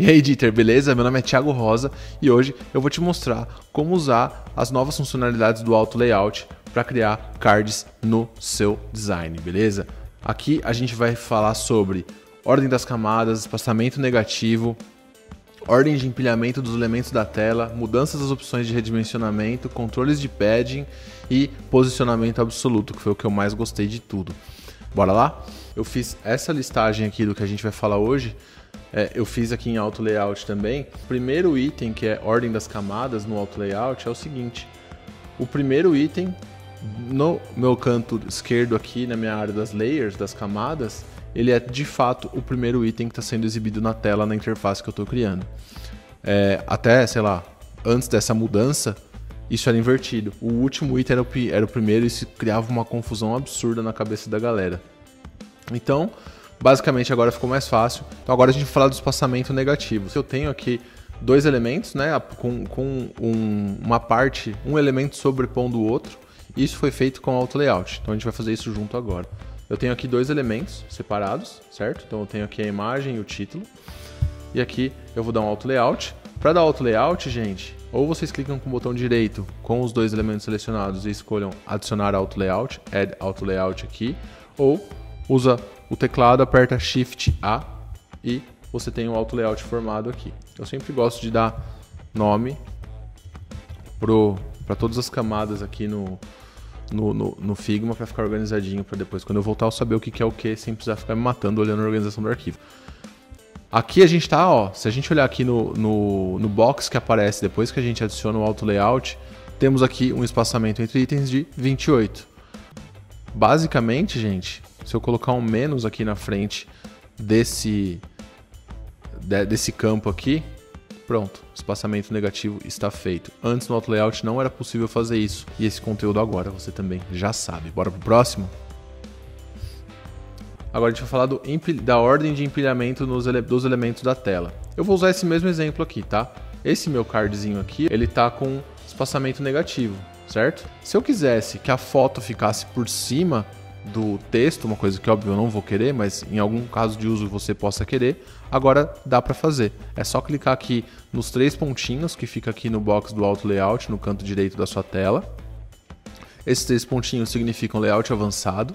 E aí, Dieter, beleza? Meu nome é Thiago Rosa e hoje eu vou te mostrar como usar as novas funcionalidades do Auto Layout para criar cards no seu design, beleza? Aqui a gente vai falar sobre ordem das camadas, espaçamento negativo, ordem de empilhamento dos elementos da tela, mudanças das opções de redimensionamento, controles de padding e posicionamento absoluto, que foi o que eu mais gostei de tudo. Bora lá? Eu fiz essa listagem aqui do que a gente vai falar hoje é, eu fiz aqui em Auto Layout também. O primeiro item, que é ordem das camadas no Auto Layout, é o seguinte. O primeiro item, no meu canto esquerdo aqui, na minha área das layers, das camadas, ele é de fato o primeiro item que está sendo exibido na tela, na interface que eu estou criando. É, até, sei lá, antes dessa mudança, isso era invertido. O último item era o, era o primeiro e isso criava uma confusão absurda na cabeça da galera. Então, Basicamente agora ficou mais fácil. Então agora a gente vai falar do espaçamento negativo. Eu tenho aqui dois elementos, né, com, com um, uma parte, um elemento sobrepondo o outro. Isso foi feito com Auto Layout. Então a gente vai fazer isso junto agora. Eu tenho aqui dois elementos separados, certo? Então eu tenho aqui a imagem e o título. E aqui eu vou dar um Auto Layout. Para dar Auto Layout, gente, ou vocês clicam com o botão direito com os dois elementos selecionados e escolham adicionar Auto Layout, Add Auto Layout aqui, ou usa o teclado, aperta Shift A e você tem o auto layout formado aqui. Eu sempre gosto de dar nome para todas as camadas aqui no, no, no, no Figma para ficar organizadinho para depois, quando eu voltar, eu saber o que, que é o que, sem precisar ficar me matando olhando a organização do arquivo. Aqui a gente está, ó, se a gente olhar aqui no, no, no box que aparece depois que a gente adiciona o auto layout, temos aqui um espaçamento entre itens de 28. Basicamente, gente, se eu colocar um menos aqui na frente desse, desse campo aqui, pronto, espaçamento negativo está feito. Antes no Auto Layout não era possível fazer isso. E esse conteúdo agora você também já sabe. Bora pro próximo? Agora a gente vai falar do, da ordem de empilhamento dos elementos da tela. Eu vou usar esse mesmo exemplo aqui, tá? Esse meu cardzinho aqui, ele tá com espaçamento negativo, certo? Se eu quisesse que a foto ficasse por cima do texto, uma coisa que óbvio eu não vou querer, mas em algum caso de uso você possa querer, agora dá para fazer. É só clicar aqui nos três pontinhos que fica aqui no box do Auto Layout, no canto direito da sua tela. Esses três pontinhos significam layout avançado.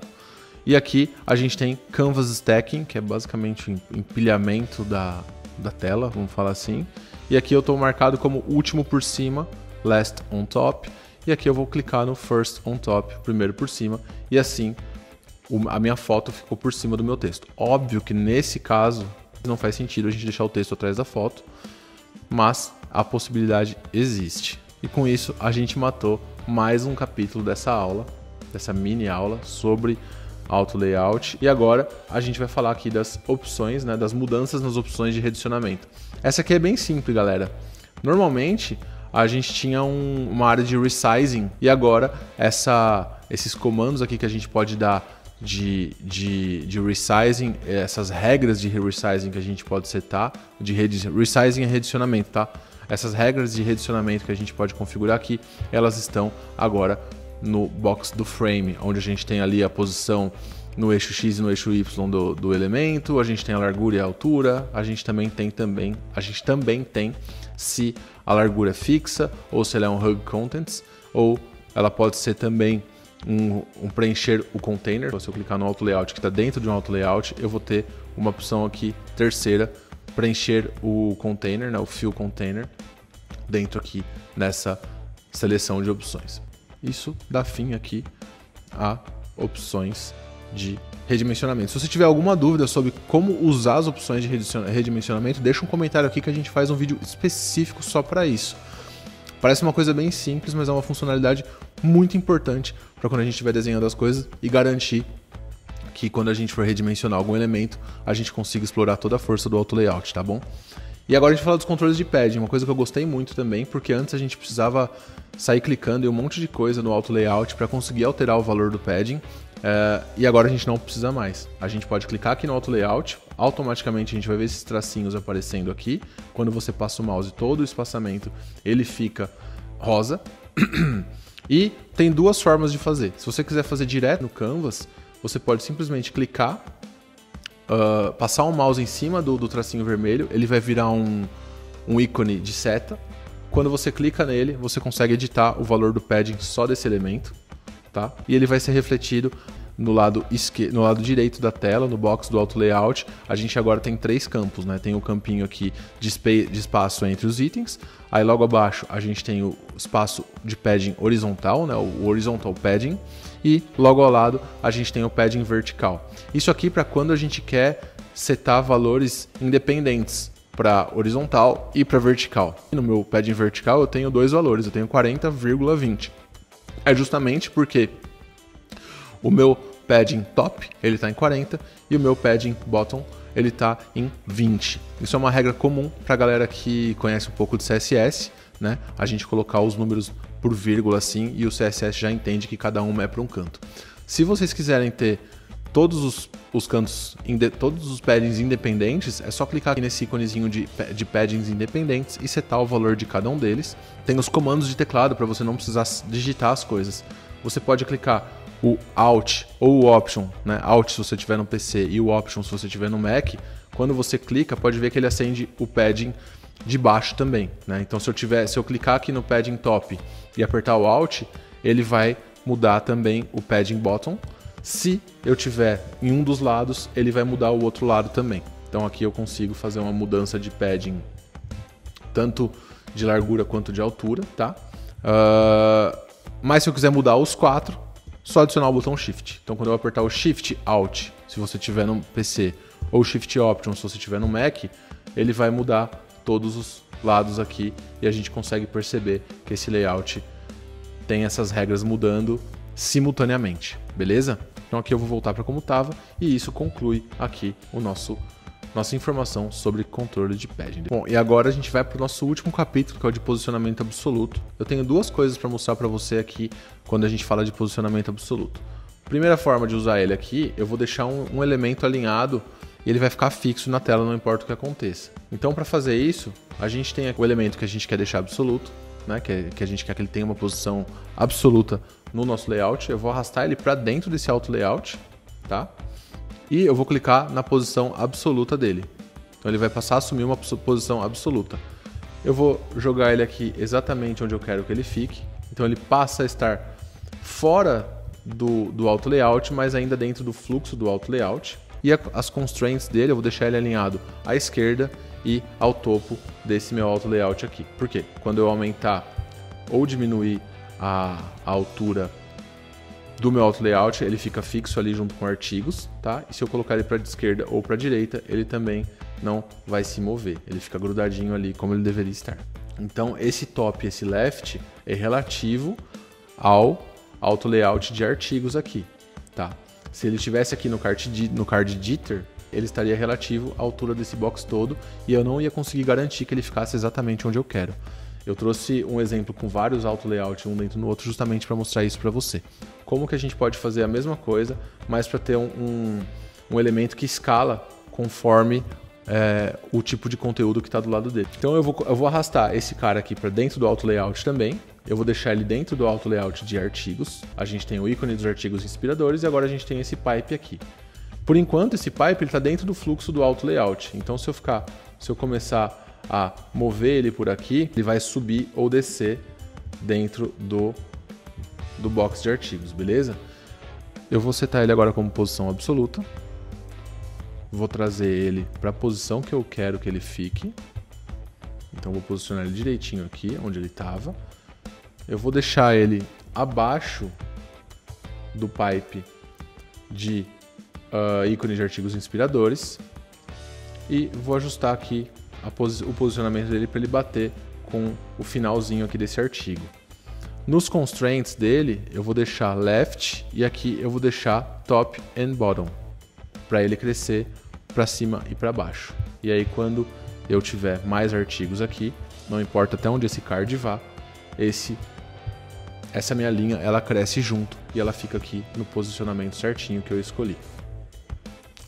E aqui a gente tem Canvas Stacking, que é basicamente o empilhamento da, da tela, vamos falar assim. E aqui eu estou marcado como último por cima, last on top. E aqui eu vou clicar no first on top, primeiro por cima, e assim a minha foto ficou por cima do meu texto. Óbvio que nesse caso não faz sentido a gente deixar o texto atrás da foto, mas a possibilidade existe. E com isso a gente matou mais um capítulo dessa aula, dessa mini aula sobre auto layout. E agora a gente vai falar aqui das opções, né, das mudanças nas opções de redicionamento. Essa aqui é bem simples, galera. Normalmente a gente tinha um, uma área de resizing e agora essa, esses comandos aqui que a gente pode dar de, de, de resizing, essas regras de resizing que a gente pode setar, de resizing e redicionamento, tá? Essas regras de redicionamento que a gente pode configurar aqui, elas estão agora no box do frame, onde a gente tem ali a posição no eixo X e no eixo Y do, do elemento, a gente tem a largura e a altura, a gente também tem também, a gente também tem se a largura é fixa ou se ela é um hug contents, ou ela pode ser também um, um, preencher o container. Se eu clicar no auto layout que está dentro de um auto layout, eu vou ter uma opção aqui terceira, preencher o container, né, o fill container, dentro aqui nessa seleção de opções. Isso dá fim aqui a opções de redimensionamento. Se você tiver alguma dúvida sobre como usar as opções de redimensionamento, deixa um comentário aqui que a gente faz um vídeo específico só para isso. Parece uma coisa bem simples, mas é uma funcionalidade muito importante para quando a gente estiver desenhando as coisas e garantir que quando a gente for redimensionar algum elemento, a gente consiga explorar toda a força do auto layout, tá bom? E agora a gente fala dos controles de pad, uma coisa que eu gostei muito também, porque antes a gente precisava sair clicando em um monte de coisa no auto layout para conseguir alterar o valor do padding. É, e agora a gente não precisa mais. A gente pode clicar aqui no auto layout, automaticamente a gente vai ver esses tracinhos aparecendo aqui. Quando você passa o mouse, todo o espaçamento ele fica rosa. E tem duas formas de fazer. Se você quiser fazer direto no Canvas, você pode simplesmente clicar uh, passar o um mouse em cima do, do tracinho vermelho, ele vai virar um, um ícone de seta. Quando você clica nele, você consegue editar o valor do padding só desse elemento, tá? E ele vai ser refletido no lado, esque... no lado direito da tela, no box do Auto Layout, a gente agora tem três campos, né? Tem o campinho aqui de, de espaço entre os itens, aí logo abaixo a gente tem o espaço de padding horizontal, né? O horizontal padding, e logo ao lado a gente tem o padding vertical. Isso aqui para quando a gente quer setar valores independentes para horizontal e para vertical. No meu padding vertical eu tenho dois valores, eu tenho 40,20. É justamente porque o meu padding top, ele está em 40 e o meu padding bottom, ele está em 20. Isso é uma regra comum para galera que conhece um pouco de CSS, né? A gente colocar os números por vírgula assim e o CSS já entende que cada um é para um canto. Se vocês quiserem ter todos os, os cantos, todos os paddings independentes, é só clicar aqui nesse íconezinho de, de paddings independentes e setar o valor de cada um deles. Tem os comandos de teclado para você não precisar digitar as coisas. Você pode clicar o Alt ou o Option, né? Alt se você tiver no PC e o Option se você tiver no Mac, quando você clica, pode ver que ele acende o padding de baixo também, né? Então se eu tiver, se eu clicar aqui no padding top e apertar o Alt, ele vai mudar também o padding bottom. Se eu tiver em um dos lados, ele vai mudar o outro lado também. Então aqui eu consigo fazer uma mudança de padding tanto de largura quanto de altura, tá? Uh, mas se eu quiser mudar os quatro, só adicionar o botão Shift. Então, quando eu apertar o Shift Alt, se você tiver no PC, ou Shift Option, se você tiver no Mac, ele vai mudar todos os lados aqui e a gente consegue perceber que esse layout tem essas regras mudando simultaneamente, beleza? Então aqui eu vou voltar para como estava e isso conclui aqui o nosso nossa informação sobre controle de padding. Bom, e agora a gente vai para o nosso último capítulo, que é o de posicionamento absoluto. Eu tenho duas coisas para mostrar para você aqui quando a gente fala de posicionamento absoluto. Primeira forma de usar ele aqui, eu vou deixar um, um elemento alinhado e ele vai ficar fixo na tela, não importa o que aconteça. Então, para fazer isso, a gente tem o elemento que a gente quer deixar absoluto, né, que, que a gente quer que ele tenha uma posição absoluta no nosso layout. Eu vou arrastar ele para dentro desse auto layout, tá? E eu vou clicar na posição absoluta dele. Então ele vai passar a assumir uma posição absoluta. Eu vou jogar ele aqui exatamente onde eu quero que ele fique. Então ele passa a estar fora do, do auto layout, mas ainda dentro do fluxo do auto layout. E a, as constraints dele eu vou deixar ele alinhado à esquerda e ao topo desse meu auto layout aqui. Por quê? Quando eu aumentar ou diminuir a, a altura do meu auto layout, ele fica fixo ali junto com artigos, tá? E se eu colocar ele para esquerda ou para a direita, ele também não vai se mover. Ele fica grudadinho ali como ele deveria estar. Então, esse top esse left é relativo ao auto layout de artigos aqui, tá? Se ele estivesse aqui no card, no card jitter, ele estaria relativo à altura desse box todo e eu não ia conseguir garantir que ele ficasse exatamente onde eu quero. Eu trouxe um exemplo com vários auto layout um dentro do outro justamente para mostrar isso para você. Como que a gente pode fazer a mesma coisa, mas para ter um, um, um, elemento que escala conforme é, o tipo de conteúdo que está do lado dele. Então eu vou, eu vou arrastar esse cara aqui para dentro do auto layout também. Eu vou deixar ele dentro do auto layout de artigos. A gente tem o ícone dos artigos inspiradores e agora a gente tem esse pipe aqui. Por enquanto, esse pipe está dentro do fluxo do auto layout. Então, se eu ficar, se eu começar a mover ele por aqui, ele vai subir ou descer dentro do, do box de artigos, beleza? Eu vou setar ele agora como posição absoluta. Vou trazer ele para a posição que eu quero que ele fique. Então vou posicionar ele direitinho aqui, onde ele estava. Eu vou deixar ele abaixo do pipe de uh, ícone de artigos inspiradores e vou ajustar aqui posi o posicionamento dele para ele bater com o finalzinho aqui desse artigo. Nos constraints dele, eu vou deixar left e aqui eu vou deixar top and bottom para ele crescer para cima e para baixo. E aí quando eu tiver mais artigos aqui, não importa até onde esse card vá, esse essa minha linha ela cresce junto e ela fica aqui no posicionamento certinho que eu escolhi.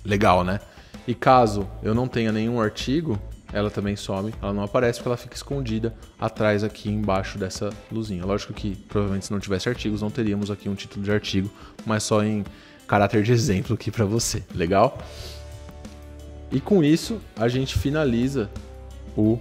Legal, né? E caso eu não tenha nenhum artigo, ela também some, ela não aparece porque ela fica escondida atrás aqui embaixo dessa luzinha. Lógico que provavelmente se não tivesse artigos não teríamos aqui um título de artigo, mas só em caráter de exemplo aqui para você, legal? E com isso, a gente finaliza o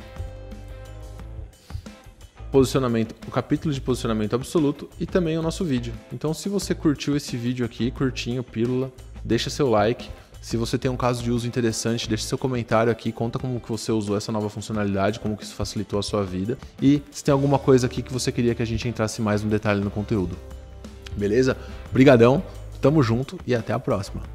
posicionamento, o capítulo de posicionamento absoluto e também o nosso vídeo. Então, se você curtiu esse vídeo aqui, curtinho, pílula, deixa seu like. Se você tem um caso de uso interessante, deixe seu comentário aqui, conta como que você usou essa nova funcionalidade, como que isso facilitou a sua vida e se tem alguma coisa aqui que você queria que a gente entrasse mais no detalhe no conteúdo. Beleza? Brigadão, tamo junto e até a próxima.